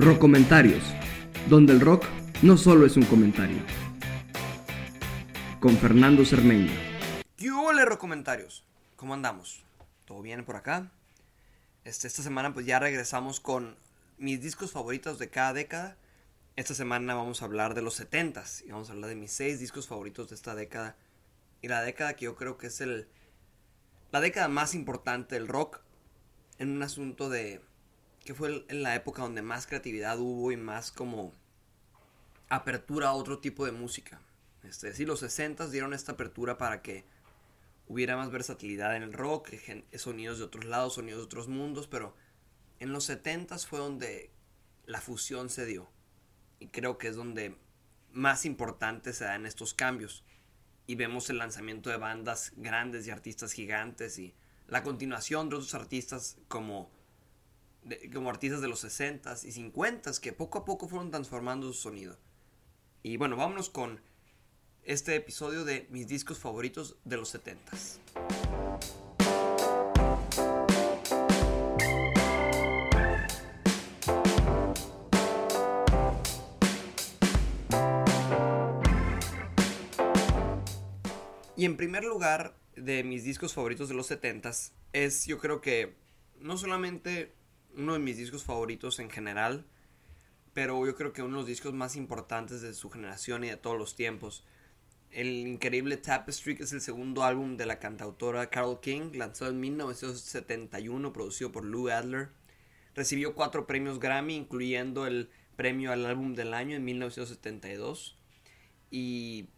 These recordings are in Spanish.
Rock Comentarios, donde el rock no solo es un comentario. Con Fernando Cermeño. ¿Qué hubo, comentarios? ¿Cómo andamos? ¿Todo bien por acá? Este, esta semana pues ya regresamos con mis discos favoritos de cada década. Esta semana vamos a hablar de los 70s y vamos a hablar de mis 6 discos favoritos de esta década. Y la década que yo creo que es el, la década más importante del rock en un asunto de que fue en la época donde más creatividad hubo y más como apertura a otro tipo de música. Este, sí, los 60 dieron esta apertura para que hubiera más versatilidad en el rock, sonidos de otros lados, sonidos de otros mundos, pero en los 70 fue donde la fusión se dio. Y creo que es donde más importante se dan estos cambios. Y vemos el lanzamiento de bandas grandes y artistas gigantes y la continuación de otros artistas como, como artistas de los 60s y 50s que poco a poco fueron transformando su sonido. Y bueno, vámonos con este episodio de mis discos favoritos de los 70s. Y en primer lugar, de mis discos favoritos de los 70s es yo creo que no solamente uno de mis discos favoritos en general, pero yo creo que uno de los discos más importantes de su generación y de todos los tiempos. El increíble Tapestry, es el segundo álbum de la cantautora Carole King, lanzado en 1971, producido por Lou Adler. Recibió cuatro premios Grammy, incluyendo el premio al álbum del año en 1972. Y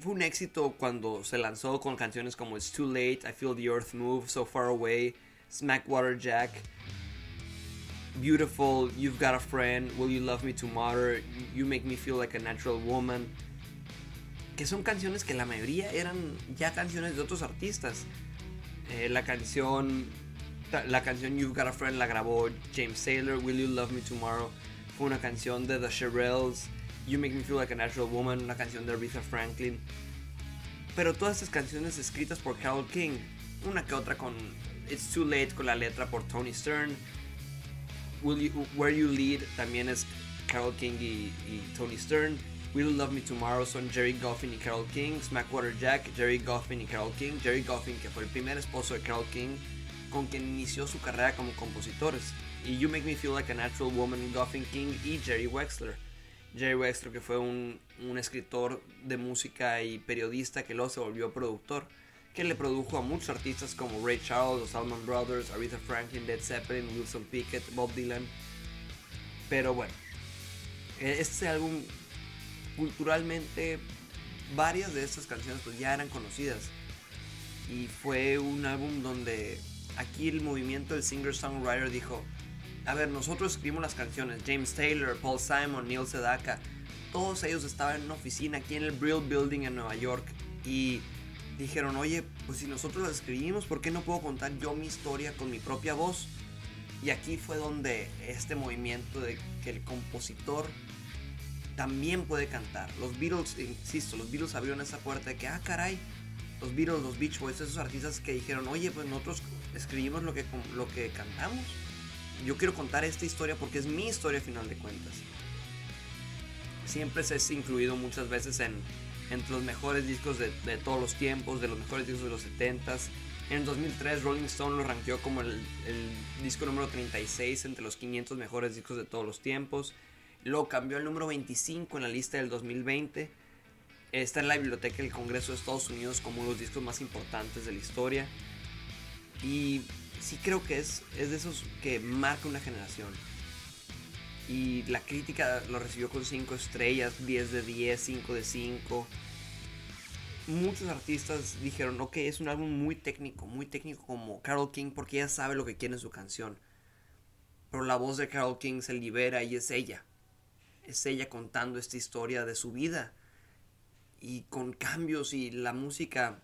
fue un éxito cuando se lanzó con canciones como It's Too Late, I Feel the Earth Move, So Far Away, Smackwater Jack, Beautiful, You've Got a Friend, Will You Love Me Tomorrow, You Make Me Feel Like a Natural Woman, que son canciones que la mayoría eran ya canciones de otros artistas. Eh, la canción la canción You've Got a Friend la grabó James Taylor, Will You Love Me Tomorrow fue una canción de The Shirelles You Make Me Feel Like a Natural Woman, una canción de Aretha Franklin. Pero todas estas canciones escritas por Carole King, una que otra con It's Too Late con la letra por Tony Stern. Where You Lead también es Carole King y, Tony Stern. Will Love Me Tomorrow son Jerry Goffin y Carole King. Smackwater Jack, Jerry Goffin y Carole King. Jerry Goffin, que fue el primer esposo de Carole King, con quien inició su carrera como compositores. Y You Make Me Feel Like a Natural Woman, Goffin King y Jerry Wexler. Jerry Wexler, que fue un, escritor de música y periodista que luego se volvió productor, que le produjo a muchos artistas como Ray Charles, los Allman Brothers, Aretha Franklin, Led Zeppelin, Wilson Pickett, Bob Dylan. Pero bueno, e, este álbum culturalmente varias de estas canciones pues ya eran conocidas. Y fue un álbum donde aquí el movimiento del singer-songwriter dijo a ver, nosotros escribimos las canciones, James Taylor, Paul Simon, Neil Sedaka, todos ellos estaban en una oficina aquí en el Brill Building en Nueva York. Y dijeron, oye, pues si nosotros las escribimos, ¿por qué no puedo contar yo mi historia con mi propia voz? Y aquí fue donde este movimiento de que el compositor también puede cantar. Los Beatles, insisto, los Beatles abrieron esa puerta de que, ah, caray, los Beatles, los Beach Boys, esos artistas que dijeron, oye, pues nosotros escribimos lo que, lo que cantamos yo quiero contar esta historia porque es mi historia a final de cuentas. Siempre se ha incluido muchas veces en, entre los mejores discos de, todos los tiempos, de los mejores discos de los 70s. En el 2003 Rolling Stone lo rankeó como el, disco número 36 entre los 500 mejores discos de todos los tiempos. Luego cambió al número 25 en la lista del 2020. Está en la biblioteca del Congreso de Estados Unidos como uno de los discos más importantes de la historia. Y sí creo que es, es de esos que marca una generación. Y la crítica lo recibió con 5 estrellas, 10 de 10, 5 de 5. Muchos artistas dijeron, ok, es un álbum muy técnico, muy técnico como Carol King porque ella sabe lo que quiere en su canción. Pero la voz de Carol King se libera y es ella. Es ella contando esta historia de su vida. Y con cambios y la música.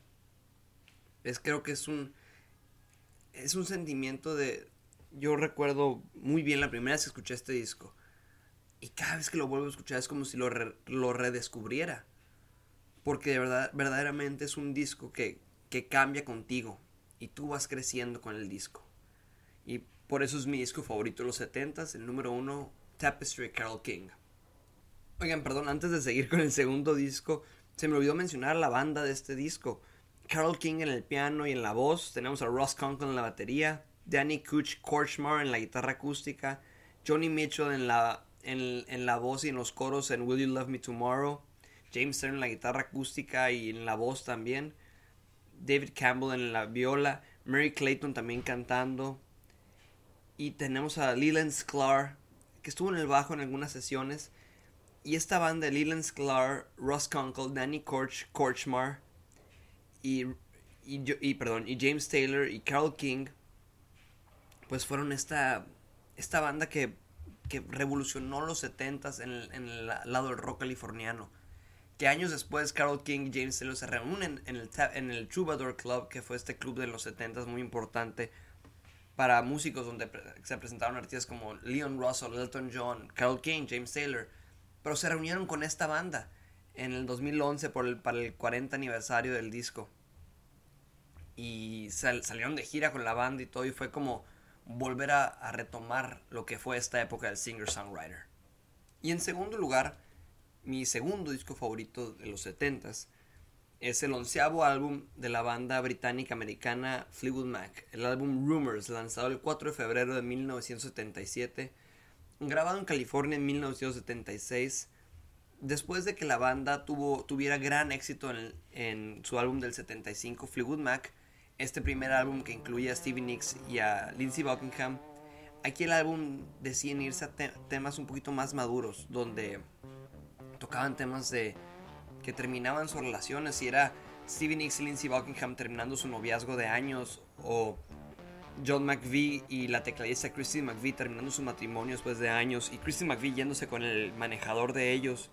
Es creo que es un es un sentimiento de... Yo recuerdo muy bien la primera vez que escuché este disco. Y cada vez que lo vuelvo a escuchar es como si lo, lo redescubriera. Porque de verdad, verdaderamente es un disco que, que cambia contigo. Y tú vas creciendo con el disco. Y por eso es mi disco favorito de los 70s, el número uno, Tapestry Carol King. Oigan, perdón, antes de seguir con el segundo disco, se me olvidó mencionar la banda de este disco. Carol King en el piano y en la voz, tenemos a Ross Conklin en la batería, Danny Kuch Korchmar en la guitarra acústica, Johnny Mitchell en la, en, en la voz y en los coros en Will You Love Me Tomorrow, James Stern en la guitarra acústica y en la voz también, David Campbell en la viola, Mary Clayton también cantando, y tenemos a Leland Sklar, que estuvo en el bajo en algunas sesiones, y esta banda Leland Sklar, Ross Kunkel, Danny Korch, Korchmar y, y, y, perdón, y James Taylor y Carol King, pues fueron esta, esta banda que, que revolucionó los 70s en el, en el lado del rock californiano. Que años después Carol King y James Taylor se reúnen en el, en el Troubadour Club, que fue este club de los 70s muy importante para músicos donde se presentaron artistas como Leon Russell, Elton John, Carol King, James Taylor. Pero se reunieron con esta banda en el 2011 por el, para el 40 aniversario del disco. Y sal, salieron de gira con la banda y todo. Y fue como volver a, a retomar lo que fue esta época del singer-songwriter. Y en segundo lugar, mi segundo disco favorito de los 70s es el onceavo álbum de la banda británica-americana Fleetwood Mac, el álbum Rumors, lanzado el 4 de febrero de 1977, grabado en California en 1976, después de que la banda tuvo, tuviera gran éxito en, en su álbum del 75, Fleetwood Mac, este primer álbum que incluye a Stevie Nicks y a Lindsey Buckingham, aquí el álbum deciden irse a te temas un poquito más maduros, donde tocaban temas de que terminaban sus relaciones y era Stevie Nicks y Buckingham terminando su noviazgo de años o John McVie y la tecladista Christine McVie terminando su matrimonio después de años y Christine McVie yéndose con el manejador de ellos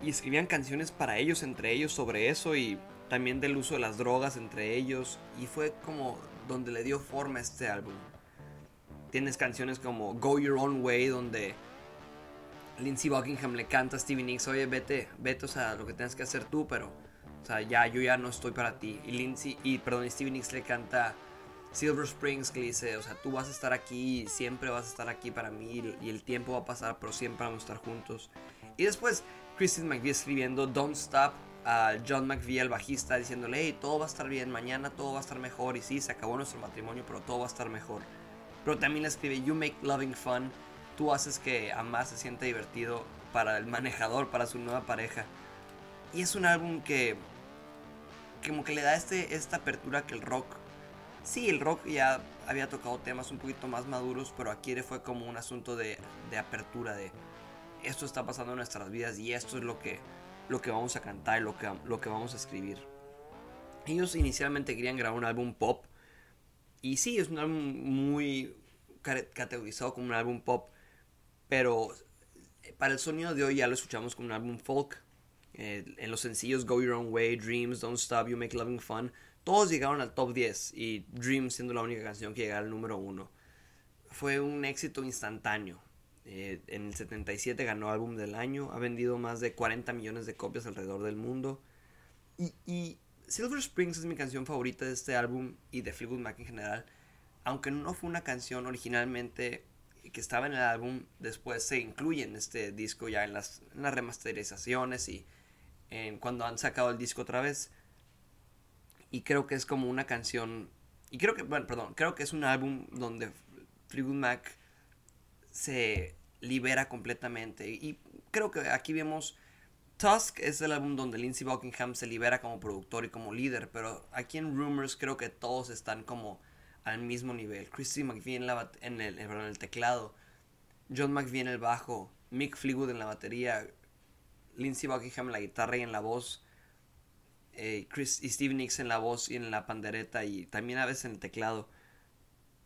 y escribían canciones para ellos entre ellos sobre eso y también del uso de las drogas entre ellos y fue como donde le dio forma a este álbum. Tienes canciones como Go Your Own Way donde Lindsey Buckingham le canta a Stevie Nicks, oye, vete, vete, o sea, lo que tienes que hacer tú, pero, o sea, ya, yo ya no estoy para ti. Y Lindsey, y perdón, Stevie Nicks le canta Silver Springs, que le dice, o sea, tú vas a estar aquí, siempre vas a estar aquí para mí, y el tiempo va a pasar, pero siempre vamos a estar juntos. Y después, Christine McVie escribiendo Don't Stop a John McVie, el bajista, diciéndole, hey, todo va a estar bien, mañana todo va a estar mejor, y sí, se acabó nuestro matrimonio, pero todo va a estar mejor. Pero también le escribe, You make loving fun tú haces que Amar se sienta divertido para el manejador, para su nueva pareja. Y es un álbum que como que le da este, esta apertura que el rock, sí, el rock ya había tocado temas un poquito más maduros, pero aquí fue como un asunto de, de apertura, de esto está pasando en nuestras vidas y esto es lo que, lo que vamos a cantar y lo que, lo que vamos a escribir. Ellos inicialmente querían grabar un álbum pop, y sí, es un álbum muy categorizado como un álbum pop, pero eh, para el sonido de hoy ya lo escuchamos como un álbum folk. Eh, en los sencillos Go Your Own Way, Dreams, Don't Stop, You Make Loving Fun, todos llegaron al top 10 y Dreams siendo la única canción que llegara al número 1. Fue un éxito instantáneo. Eh, en el 77 ganó álbum del año, ha vendido más de 40 millones de copias alrededor del mundo. Y, Silver Springs es mi canción favorita de este álbum y de Fleetwood Mac en general. Aunque no fue una canción originalmente que estaba en el álbum después se incluye en este disco ya en las, remasterizaciones y cuando han sacado el disco otra vez. Y creo que es como una canción. Y creo que, bueno, perdón, creo que es un álbum donde Fleetwood Mac se libera completamente. Y creo que aquí vemos. Tusk es el álbum donde Lindsey Buckingham se libera como productor y como líder, pero aquí en Rumors creo que todos están como al mismo nivel. Christy McVie en, la, en, el, en el teclado, John McVie en el bajo, Mick Fleetwood en la batería, Lindsey Buckingham en la guitarra y en la voz, eh, Chris y Steve Nicks en la voz y en la pandereta y también a veces en el teclado.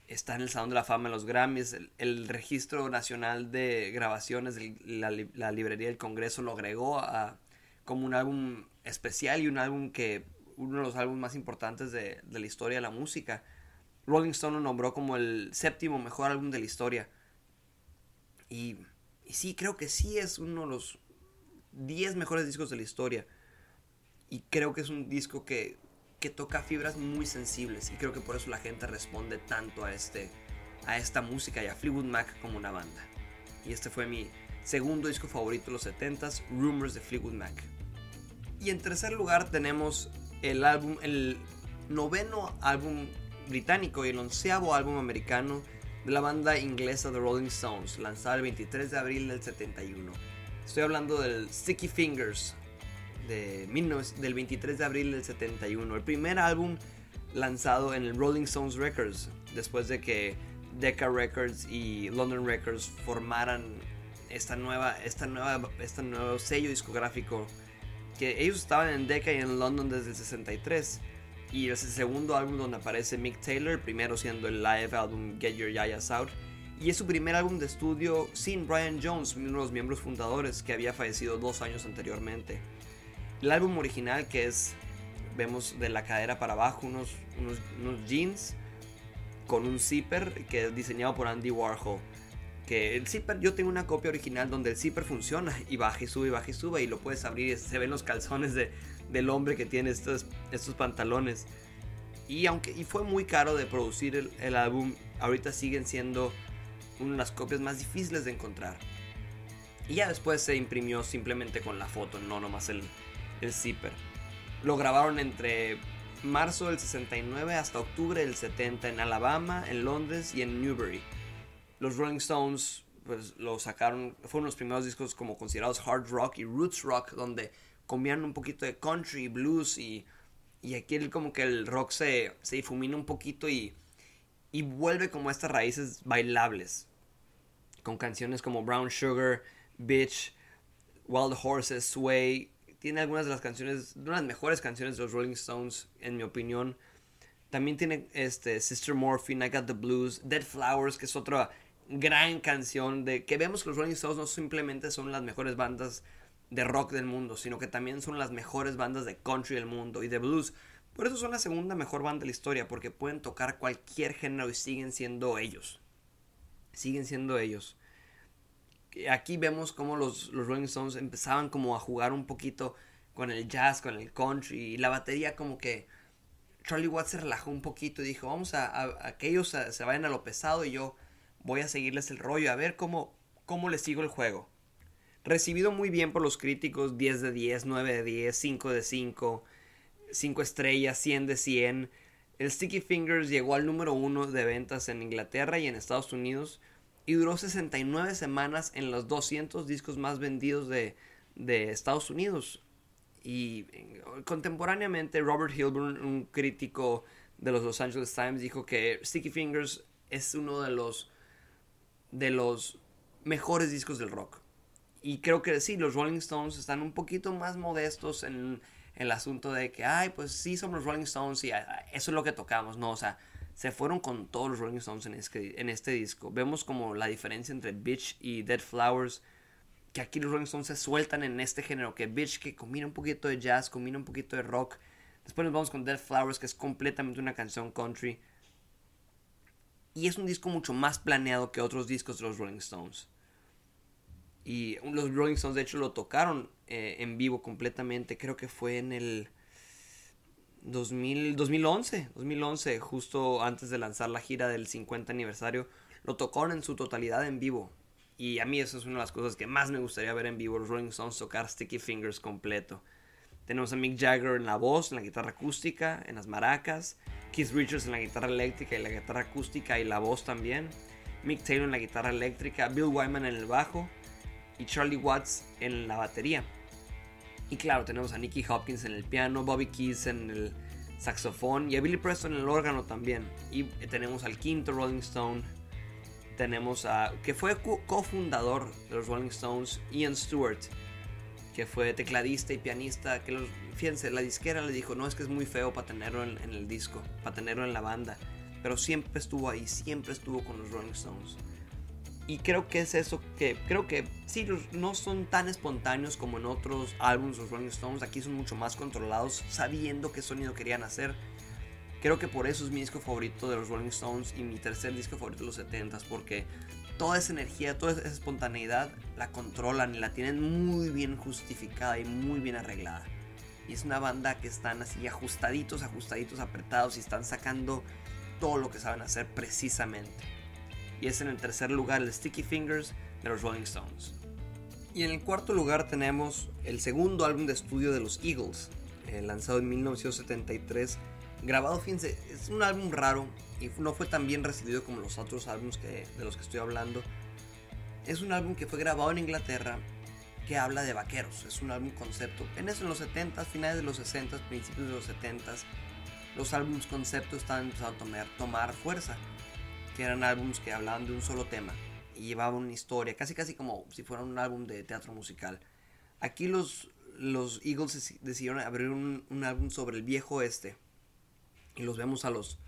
Está en el Salón de la Fama de los Grammys. El, registro nacional de grabaciones de la, la, librería del Congreso lo agregó a, como un álbum especial y un álbum que uno de los álbumes más importantes de, de la historia de la música. Rolling Stone lo nombró como el séptimo mejor álbum de la historia. Y, sí, creo que sí es uno de los 10 mejores discos de la historia. Y creo que es un disco que, que toca fibras muy sensibles. Y creo que por eso la gente responde tanto a, este, a esta música y a Fleetwood Mac como una banda. Y este fue mi segundo disco favorito de los 70s, Rumors de Fleetwood Mac. Y en tercer lugar tenemos el álbum, el noveno álbum británico y el onceavo álbum americano de la banda inglesa The Rolling Stones, lanzado el 23 de abril del 71. Estoy hablando del Sticky Fingers de del 23 de abril del 71, el primer álbum lanzado en el Rolling Stones Records, después de que Decca Records y London Records formaran esta nueva, esta nueva, este nuevo sello discográfico que ellos estaban en Decca y en London desde el 63 y es el segundo álbum donde aparece Mick Taylor, primero siendo el live álbum Get Your Yayas Out y es su primer álbum de estudio sin Brian Jones, uno de los miembros fundadores que había fallecido dos años anteriormente. El álbum original que es, vemos de la cadera para abajo unos, unos, unos jeans con un zipper que es diseñado por Andy Warhol que el zipper, yo tengo una copia original donde el zipper funciona y baja y sube y baja y sube y lo puedes abrir y se ven los calzones de, del hombre que tiene estos, estos pantalones. Y aunque y fue muy caro de producir el, el, álbum, ahorita siguen siendo una de las copias más difíciles de encontrar. Y ya después se imprimió simplemente con la foto, no nomás el, el zipper. Lo grabaron entre marzo del 69 hasta octubre del 70 en Alabama, en Londres y en Newbury los Rolling Stones pues lo sacaron, fueron los primeros discos como considerados hard rock y roots rock, donde combinan un poquito de country, blues y, y aquí el, como que el rock se, se difumina un poquito y, y vuelve como estas raíces bailables, con canciones como Brown Sugar, Bitch, Wild Horses, Sway, tiene algunas de las canciones, de las mejores canciones de los Rolling Stones, en mi opinión. También tiene este, Sister Morphine, I Got the Blues, Dead Flowers, que es otra gran canción de que vemos que los Rolling Stones no simplemente son las mejores bandas de rock del mundo, sino que también son las mejores bandas de country del mundo y de blues. Por eso son la segunda mejor banda de la historia, porque pueden tocar cualquier género y siguen siendo ellos. Siguen siendo ellos. Aquí vemos cómo los, los Rolling Stones empezaban como a jugar un poquito con el jazz, con el country y la batería como que Charlie Watts se relajó un poquito y dijo, vamos a, que ellos se vayan a lo pesado y yo voy a seguirles el rollo, a ver cómo, cómo les sigo el juego. Recibido muy bien por los críticos, 10 de 10, 9 de 10, 5 de 5, 5 estrellas, 100 de 100. El Sticky Fingers llegó al número 1 de ventas en Inglaterra y en Estados Unidos y duró 69 semanas en los 200 discos más vendidos de, de Estados Unidos. Y eh, contemporáneamente Robert Hilburn, un crítico de los Los Angeles Times, dijo que Sticky Fingers es uno de los de los mejores discos del rock. Y creo que sí, los Rolling Stones están un poquito más modestos en, el asunto de que, ay, pues sí somos los Rolling Stones y ah, eso es lo que tocamos. No, o sea, se fueron con todos los Rolling Stones en este, en este disco. Vemos como la diferencia entre Bitch y Dead Flowers. Que aquí los Rolling Stones se sueltan en este género. Que Bitch que combina un poquito de jazz, combina un poquito de rock. Después nos vamos con Dead Flowers, que es completamente una canción country. Y es un disco mucho más planeado que otros discos de los Rolling Stones. Y los Rolling Stones de hecho lo tocaron eh, en vivo completamente, creo que fue en el 2000, 2011, 2011, justo antes de lanzar la gira del 50 aniversario, lo tocaron en su totalidad en vivo. Y a mí eso es una de las cosas que más me gustaría ver en vivo, los Rolling Stones tocar Sticky Fingers completo. Tenemos a Mick Jagger en la voz, en la guitarra acústica, en las maracas. Keith Richards en la guitarra eléctrica y la guitarra acústica y la voz también. Mick Taylor en la guitarra eléctrica. Bill Wyman en el bajo. Y Charlie Watts en la batería. Y claro, tenemos a Nicky Hopkins en el piano, Bobby Keys en el saxofón y a Billy Preston en el órgano también. Y tenemos al quinto Rolling Stone. Tenemos a. que fue cofundador de los Rolling Stones, Ian Stewart que fue tecladista y pianista, que los, fíjense, la disquera le dijo, no, es que es muy feo para tenerlo en, el disco, para tenerlo en la banda, pero siempre estuvo ahí, siempre estuvo con los Rolling Stones. Y creo que es eso que, creo que sí, no son tan espontáneos como en otros álbumes los Rolling Stones, aquí son mucho más controlados, sabiendo qué sonido querían hacer. Creo que por eso es mi disco favorito de los Rolling Stones y mi tercer disco favorito de los 70s, porque toda esa energía, toda esa espontaneidad la controlan y la tienen muy bien justificada y muy bien arreglada. Y es una banda que están así ajustaditos, ajustaditos, apretados y están sacando todo lo que saben hacer precisamente. Y es en el tercer lugar el Sticky Fingers, de los Rolling Stones. Y en el cuarto lugar tenemos el segundo álbum de estudio de los Eagles, eh, lanzado en 1973. Grabado, fíjense, es un álbum raro y no fue tan bien recibido como los otros álbumes de los que estoy hablando. Es un álbum que fue grabado en Inglaterra que habla de vaqueros. Es un álbum concepto. En eso, en los 70s, finales de los 60s, principios de los 70s, los álbumes concepto estaban empezando a tomar, tomar fuerza. Que eran álbumes que hablaban de un solo tema y llevaban una historia, casi casi como si fuera un álbum de teatro musical. Aquí los, los Eagles decidieron abrir un, álbum sobre el viejo oeste. Y los vemos a los.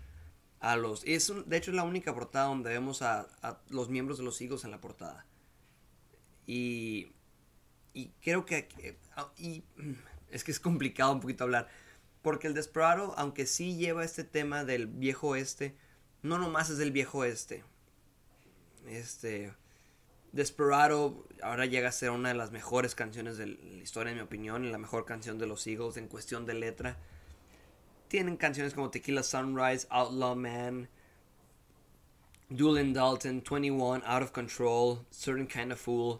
A los es de hecho, es la única portada donde vemos a, los miembros de los Eagles en la portada. Y y creo que... Ah, y es que es complicado un poquito hablar. Porque el Desperado, aunque sí lleva este tema del viejo oeste, no nomás es del viejo oeste. Este... Desperado ahora llega a ser una de las mejores canciones de la historia, en mi opinión, la mejor canción de los Eagles en cuestión de letra. Tienen canciones como Tequila Sunrise, Outlaw Man, Duel Dalton, 21, Out of Control, Certain Kind of Fool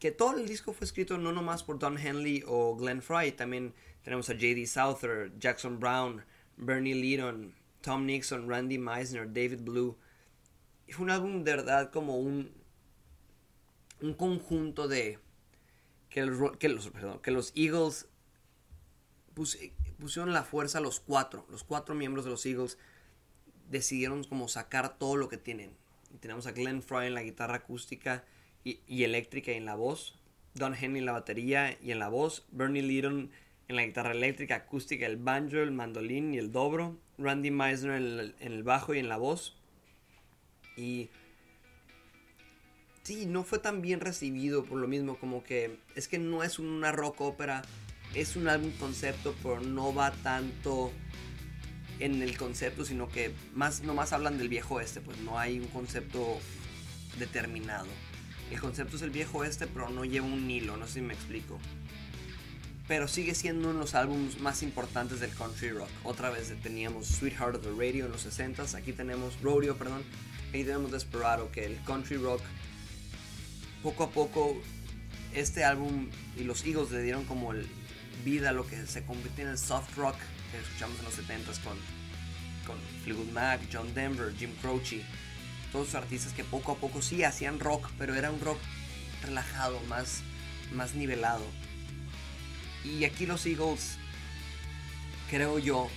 que todo el disco fue escrito no nomás por Don Henley o Glenn Fry, también tenemos a J.D. Souther, Jackson Brown, Bernie Lidon, Tom Nixon, Randy Meisner, David Blue. Y fue un álbum de verdad como un, un conjunto de... Que los, que los, que los Eagles pusieron la fuerza los cuatro. Los cuatro miembros de los Eagles decidieron como sacar todo lo que tienen. tenemos a Glenn Fry en la guitarra acústica y, eléctrica y en la voz, Don Henley en la batería y en la voz, Bernie Lidon en la guitarra eléctrica, acústica, el banjo, el mandolín y el dobro, Randy Meisner en el, bajo y en la voz. Y sí, no fue tan bien recibido por lo mismo, como que es que no es una rock ópera, es un álbum concepto, pero no va tanto en el concepto, sino que más nomás hablan del viejo este, pues no hay un concepto determinado. El concepto es el viejo este, pero no lleva un hilo, no sé si me explico. Pero sigue siendo uno de los álbumes más importantes del country rock. Otra vez teníamos Sweetheart of the Radio en los 60s, aquí tenemos Rodeo, perdón, aquí tenemos Desperado, que el country rock poco a poco este álbum y los Eagles le dieron como vida a lo que se convirtió en el soft rock que escuchamos en los 70s con, con Fleetwood Mac, John Denver, Jim Croce todos los artistas que poco a poco sí hacían rock, pero era un rock relajado, más, más nivelado. Y aquí los Eagles, creo yo,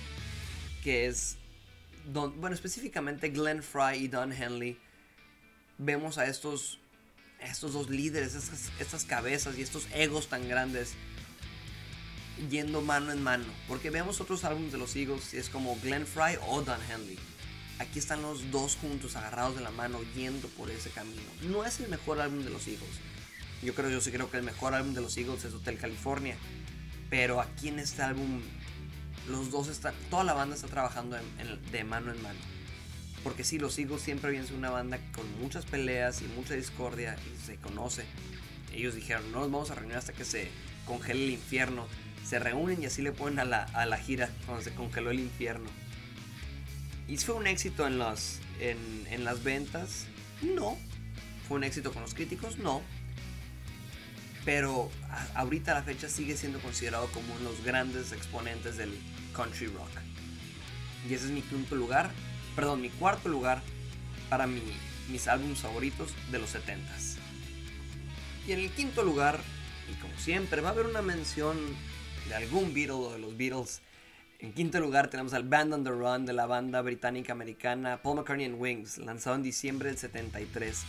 que es, bueno, específicamente Glenn Fry y Don Henley, vemos a estos, estos dos líderes, estas, estas cabezas y estos egos tan grandes yendo mano en mano. Porque vemos otros álbumes de los Eagles y es como Glenn Fry o Don Henley aquí están los dos juntos, agarrados de la mano, yendo por ese camino. No es el mejor álbum de los Eagles. Yo creo, yo sí creo que el mejor álbum de los Eagles es Hotel California. Pero aquí en este álbum, los dos están, toda la banda está trabajando de mano en mano. Porque sí, los Eagles siempre habían sido una banda con muchas peleas y mucha discordia y se conoce. Ellos dijeron, no nos vamos a reunir hasta que se congele el infierno. Se reúnen y así le ponen a la, a la gira cuando se congeló el infierno. ¿Y fue un éxito en, los, en, las ventas? No. ¿Fue un éxito con los críticos? No. Pero ahorita a la fecha sigue siendo considerado como uno de los grandes exponentes del country rock. Y ese es mi quinto lugar, perdón, mi cuarto lugar para mis álbumes favoritos de los 70s. Y en el quinto lugar, y como siempre, va a haber una mención de algún Beatle o de los Beatles en quinto lugar tenemos al Band on the Run de la banda británica americana Paul McCartney and Wings, lanzado en diciembre del 73.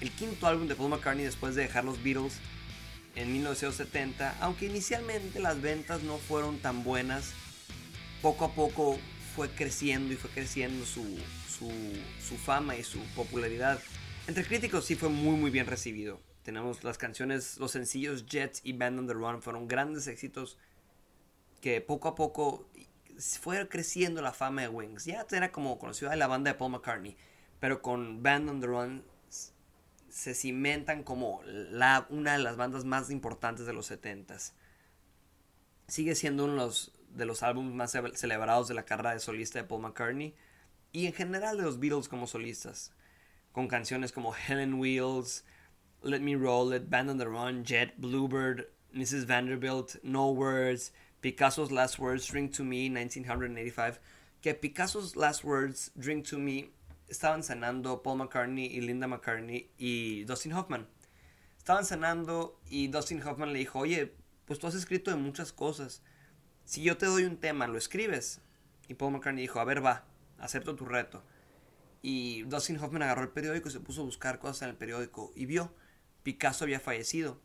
El quinto álbum de Paul McCartney después de dejar los Beatles en 1970, aunque inicialmente las ventas no fueron tan buenas, poco a poco fue creciendo y fue creciendo su, su, fama y su popularidad. Entre críticos sí fue muy muy bien recibido. Tenemos las canciones, los sencillos Jets y Band on the Run fueron grandes éxitos que poco a poco fue creciendo la fama de Wings. Ya era como conocido de la banda de Paul McCartney, pero con Band on the Run se cimentan como una de las bandas más importantes de los 70s. Sigue siendo uno de los, de los álbumes más celebrados de la carrera de solista de Paul McCartney y en general de los Beatles como solistas, con canciones como Helen Wheels, Let Me Roll It, Band on the Run, Jet, Bluebird, Mrs. Vanderbilt, No Words, Picasso's Last Words, Drink to Me, 1985. Que Picasso's Last Words, Drink to Me, estaban cenando Paul McCartney y Linda McCartney y Dustin Hoffman. Estaban cenando y Dustin Hoffman le dijo, oye, pues tú has escrito de muchas cosas. Si yo te doy un tema, ¿lo escribes? Y Paul McCartney dijo, a ver, va, acepto tu reto. Y Dustin Hoffman agarró el periódico y se puso a buscar cosas en el periódico y vio, Picasso había fallecido.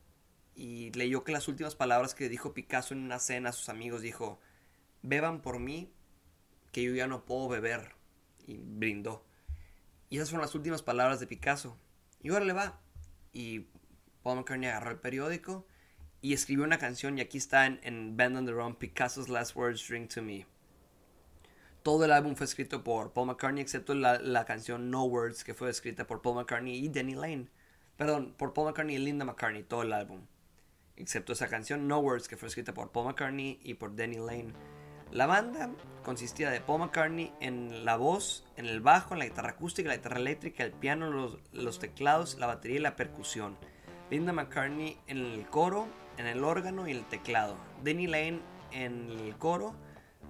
Y leyó que las últimas palabras que dijo Picasso en una cena a sus amigos dijo, beban por mí, que yo ya no puedo beber. Y brindó. Y esas fueron las últimas palabras de Picasso. Y ahora le va. Y Paul McCartney agarró el periódico y escribió una canción y aquí está en, en Band on the Run, Picasso's Last Words Drink to Me. Todo el álbum fue escrito por Paul McCartney, excepto la, la, canción No Words, que fue escrita por Paul McCartney y Danny Lane. Perdón, por Paul McCartney y Linda McCartney, todo el álbum. Excepto esa canción No Words, que fue escrita por Paul McCartney y por Danny Lane. La banda consistía de Paul McCartney en la voz, en el bajo, en la guitarra acústica, la guitarra eléctrica, el piano, los, teclados, la batería y la percusión. Linda McCartney en el coro, en el órgano y el teclado. Danny Lane en el coro,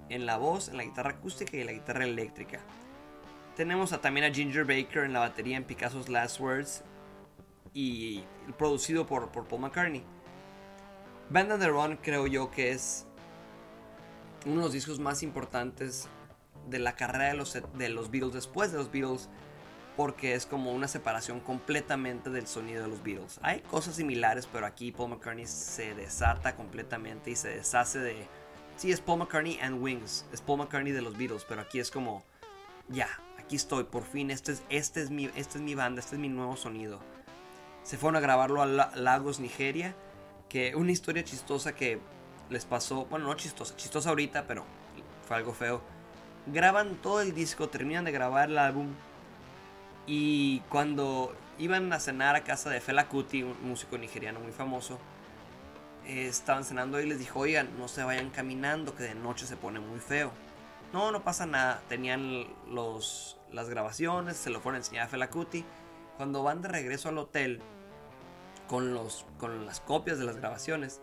en la voz, en la guitarra acústica y la guitarra eléctrica. Tenemos a, también a Ginger Baker en la batería en Picasso's Last Words y producido por, por Paul McCartney. Band on the Run creo yo que es uno de los discos más importantes de la carrera de los, de los Beatles después de los Beatles porque es como una separación completamente del sonido de los Beatles. Hay cosas similares, pero aquí Paul McCartney se desata completamente y se deshace de... Sí, es Paul McCartney and Wings, es Paul McCartney de los Beatles, pero aquí es como, ya, aquí estoy, por fin, este es, este es, mi, es mi banda, este es mi nuevo sonido. Se fueron a grabarlo a Lagos, Nigeria, que una historia chistosa que les pasó, bueno, no chistosa, chistosa ahorita, pero fue algo feo. Graban todo el disco, terminan de grabar el álbum y cuando iban a cenar a casa de Fela Kuti, un músico nigeriano muy famoso, eh, estaban cenando y les dijo, oigan, no se vayan caminando, que de noche se pone muy feo. No, no pasa nada. Tenían los, las grabaciones, se lo fueron a enseñar a Fela Kuti. Cuando van de regreso al hotel con, los, con las copias de las grabaciones,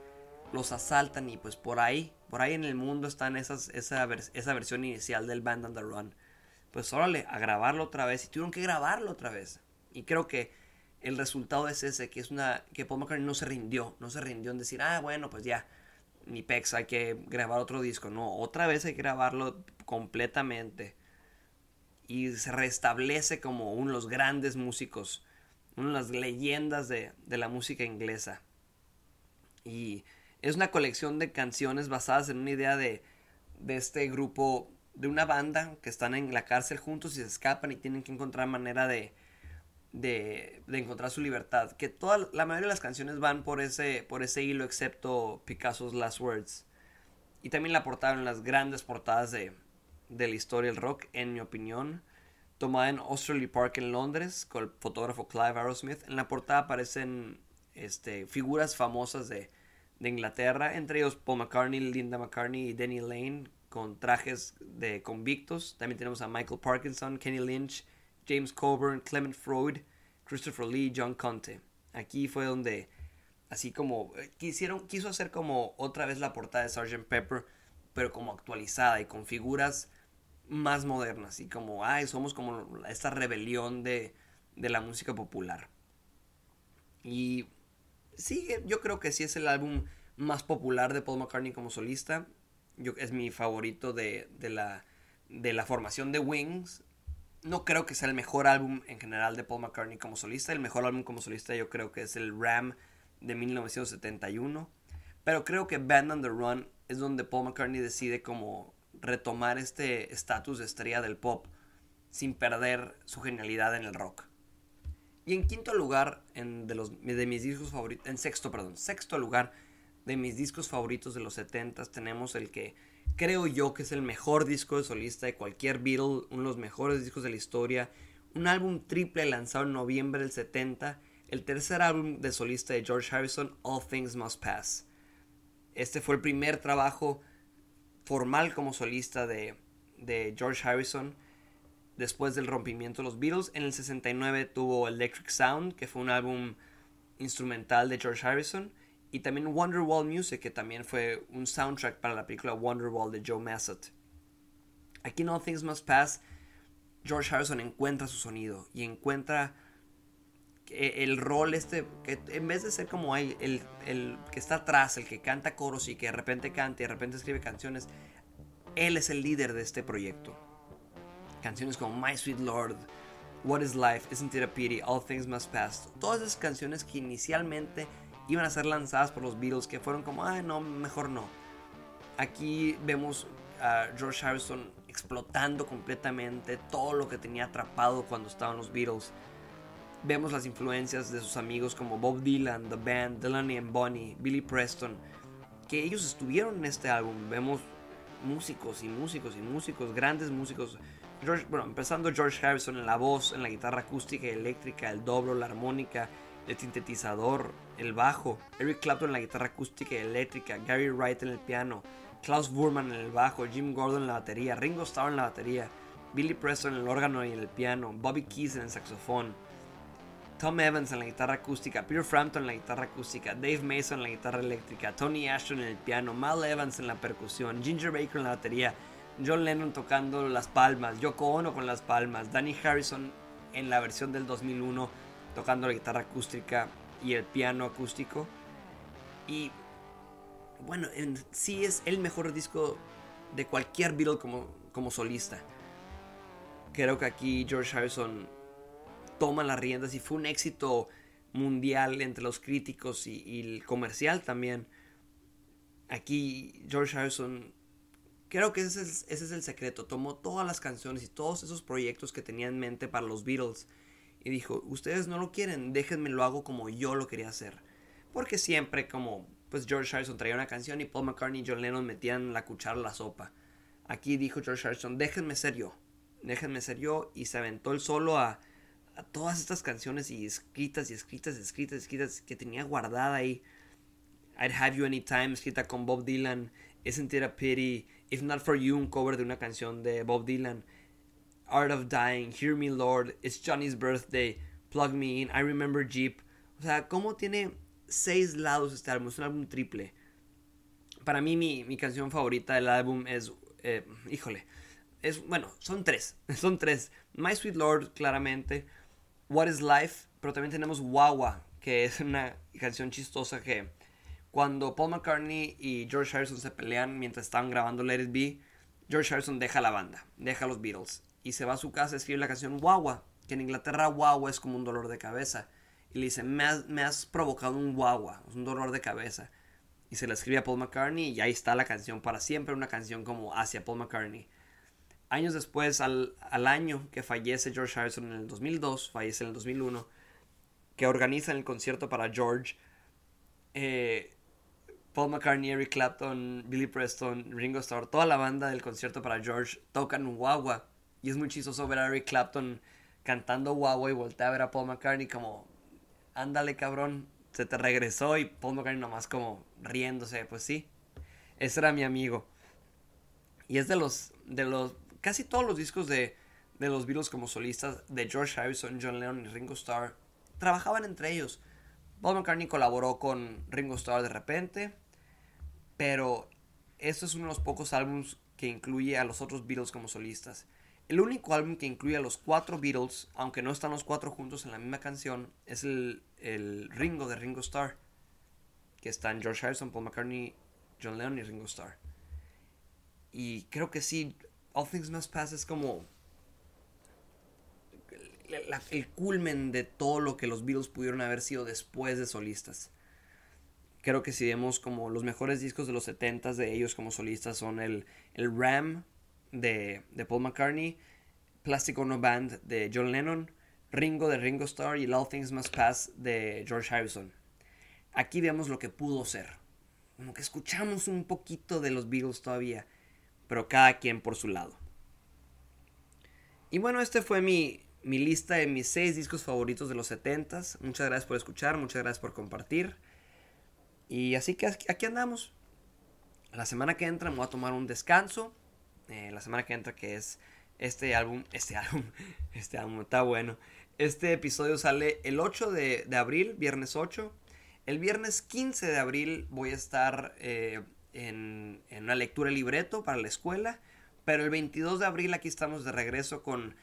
los asaltan y pues por ahí, por ahí en el mundo están esas, esa, esa versión inicial del Band on the Run pues órale, a grabarlo otra vez. Y tuvieron que grabarlo otra vez. Y creo que el resultado es ese, que es una. que Paul McCartney no se rindió. No se rindió en decir, ah, bueno, pues ya. Ni pex, hay que grabar otro disco. No, otra vez hay que grabarlo completamente. Y se restablece como uno de los grandes músicos. Una de las leyendas de, de la música inglesa. Y es una colección de canciones basadas en una idea de, de este grupo de una banda que están en la cárcel juntos y se escapan y tienen que encontrar manera de, de, de, encontrar su libertad. Que toda la mayoría de las canciones van por ese, por ese hilo, excepto Picasso's Last Words. Y también la portada en las grandes portadas de, de la historia del rock, en mi opinión. Tomada en Australia Park en Londres, con el fotógrafo Clive Arrowsmith. En la portada aparecen este, figuras famosas de, de Inglaterra, entre ellos Paul McCartney, Linda McCartney y Denny Lane, con trajes de convictos. También tenemos a Michael Parkinson, Kenny Lynch, James Coburn, Clement Freud, Christopher Lee, John Conte. Aquí fue donde, así como, eh, quisieron, quiso hacer como otra vez la portada de Sgt. Pepper, pero como actualizada y con figuras más modernas. Y como, ay, somos como esta rebelión de, de la música popular. Y sí, yo creo que sí es el álbum más popular de Paul McCartney como solista es mi favorito de, la, de la formación de Wings. No creo que sea el mejor álbum en general de Paul McCartney como solista. El mejor álbum como solista yo creo que es el Ram de 1971. Pero creo que Band on the Run es donde Paul McCartney decide como retomar este estatus de estrella del pop sin perder su genialidad en el rock. Y en quinto lugar, de, mis discos favoritos, en sexto, perdón, sexto lugar, de mis discos favoritos de los 70 tenemos el que creo yo que es el mejor disco de solista de cualquier Beatle, uno de los mejores discos de la historia, un álbum triple lanzado en noviembre del 70, el tercer álbum de solista de George Harrison, All Things Must Pass. Este fue el primer trabajo formal como solista de George Harrison después del rompimiento de los Beatles. En el 69 tuvo Electric Sound, que fue un álbum instrumental de George Harrison y también Wonderwall Music, que también fue un soundtrack para la película Wonderwall de Joe Massett. Aquí en All Things Must Pass, George Harrison encuentra su sonido y encuentra el rol este, que en vez de ser como el, el, el, que está atrás, el que canta coros y que de repente canta y de repente escribe canciones, él es el líder de este proyecto. Canciones como My Sweet Lord, What is Life, Isn't It a Pity, All Things Must Pass, todas esas canciones que inicialmente iban a ser lanzadas por los Beatles, que fueron como, ay no, mejor no. Aquí vemos a George Harrison explotando completamente todo lo que tenía atrapado cuando estaban los Beatles Vemos las influencias de sus amigos como Bob Dylan, The Band, Delaney and Bonnie, Billy Preston, que ellos estuvieron en este álbum. Vemos músicos y músicos y músicos, grandes músicos. Bueno, empezando George Harrison en la voz, en la guitarra acústica y eléctrica, el dobro, la armónica, el sintetizador, el bajo. Eric Clapton en la guitarra acústica y eléctrica, Gary Wright en el piano, Klaus Burman en el bajo, Jim Gordon en la batería, Ringo Starr en la batería, Billy Preston en el órgano y en el piano, Bobby Keys en el saxofón. Tom Evans en la guitarra acústica, Peter Frampton en la guitarra acústica, Dave Mason en la guitarra eléctrica, Tony Ashton en el piano, Mal Evans en la percusión, Ginger Baker en la batería, John Lennon tocando las palmas, Yoko Ono con las palmas, Danny Harrison en la versión del 2001 tocando la guitarra acústica y el piano acústico. Y bueno, en sí es el mejor disco de cualquier Beatle como, como solista. Creo que aquí George Harrison toma las riendas y fue un éxito mundial entre los críticos y, el comercial también. Aquí George Harrison, creo que ese es, ese es el secreto, tomó todas las canciones y todos esos proyectos que tenía en mente para los Beatles y dijo, ustedes no lo quieren, déjenme lo hago como yo lo quería hacer. Porque siempre como pues George Harrison traía una canción y Paul McCartney y John Lennon metían la cuchara a la sopa. Aquí dijo George Harrison, déjenme ser yo, déjenme ser yo y se aventó el solo a todas estas canciones y escritas y escritas y escritas y escritas que tenía guardada ahí. I'd Have You Anytime, escrita con Bob Dylan. Isn't It a Pity? If Not For You, un cover de una canción de Bob Dylan. Art of Dying, Hear Me Lord, It's Johnny's Birthday, Plug Me In, I Remember Jeep. O sea, ¿cómo tiene seis lados este álbum? Es un álbum triple. Para mí, mi, mi canción favorita del álbum es. Eh, híjole. Es, bueno, son tres. Son tres. My Sweet Lord, claramente. What is Life, pero también tenemos Wawa, que es una canción chistosa que cuando Paul McCartney y George Harrison se pelean mientras estaban grabando Let It Be, George Harrison deja la banda, deja los Beatles y se va a su casa a escribir la canción Wawa, que en Inglaterra Wawa es como un dolor de cabeza. Y le dice, me has, provocado un Wawa, un dolor de cabeza. Y se la escribe a Paul McCartney y ahí está la canción para siempre, una canción como hacia Paul McCartney años después, al, año que fallece George Harrison en el 2002, fallece en el 2001, que organizan el concierto para George, eh, Paul McCartney, Eric Clapton, Billy Preston, Ringo Starr, toda la banda del concierto para George tocan guagua. Y es muy chistoso ver a Eric Clapton cantando guagua y voltea a ver a Paul McCartney como, ándale cabrón, se te regresó y Paul McCartney nomás como riéndose, pues sí, ese era mi amigo. Y es de los, de los casi todos los discos de, los Beatles como solistas de George Harrison, John Lennon y Ringo Starr trabajaban entre ellos. Paul McCartney colaboró con Ringo Starr de repente, pero esto es uno de los pocos álbumes que incluye a los otros Beatles como solistas. El único álbum que incluye a los cuatro Beatles, aunque no están los cuatro juntos en la misma canción, es el, Ringo de Ringo Starr, que están George Harrison, Paul McCartney, John Lennon y Ringo Starr. Y creo que sí, All Things Must Pass es como el culmen de todo lo que los Beatles pudieron haber sido después de solistas. Creo que si vemos como los mejores discos de los 70s de ellos como solistas son el, el Ram de, de Paul McCartney, Plastic Ono Band de John Lennon, Ringo de Ringo Starr y All Things Must Pass de George Harrison. Aquí vemos lo que pudo ser. Como que escuchamos un poquito de los Beatles todavía pero cada quien por su lado. Y bueno, este fue mi, lista de mis 6 discos favoritos de los 70s. Muchas gracias por escuchar, muchas gracias por compartir. Y así que aquí andamos. La semana que entra me voy a tomar un descanso. Eh, la semana que entra que es este álbum, este álbum, este álbum está bueno. Este episodio sale el 8 de, abril, viernes 8. El viernes 15 de abril voy a estar eh, en, en, una lectura libreto para la escuela. Pero el 22 de abril aquí estamos de regreso con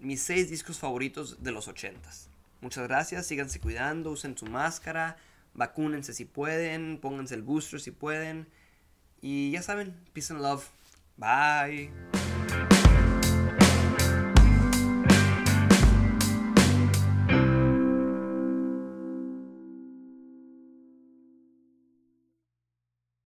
mis 6 discos favoritos de los 80s. Muchas gracias, síganse cuidando, usen su máscara, vacúnense si pueden, pónganse el booster si pueden. Y ya saben, peace and love. Bye.